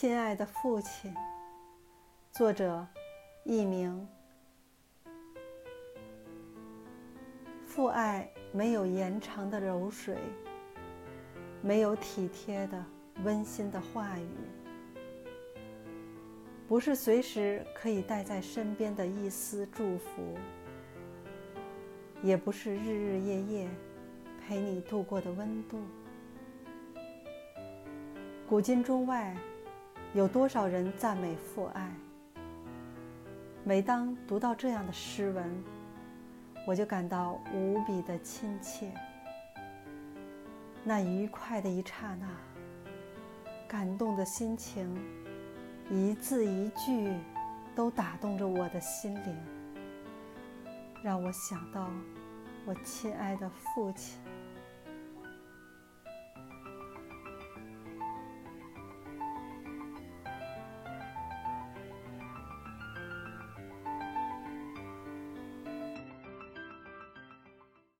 亲爱的父亲。作者：佚名。父爱没有延长的柔水，没有体贴的温馨的话语，不是随时可以带在身边的一丝祝福，也不是日日夜夜陪你度过的温度。古今中外，有多少人赞美父爱？每当读到这样的诗文，我就感到无比的亲切。那愉快的一刹那，感动的心情，一字一句，都打动着我的心灵，让我想到我亲爱的父亲。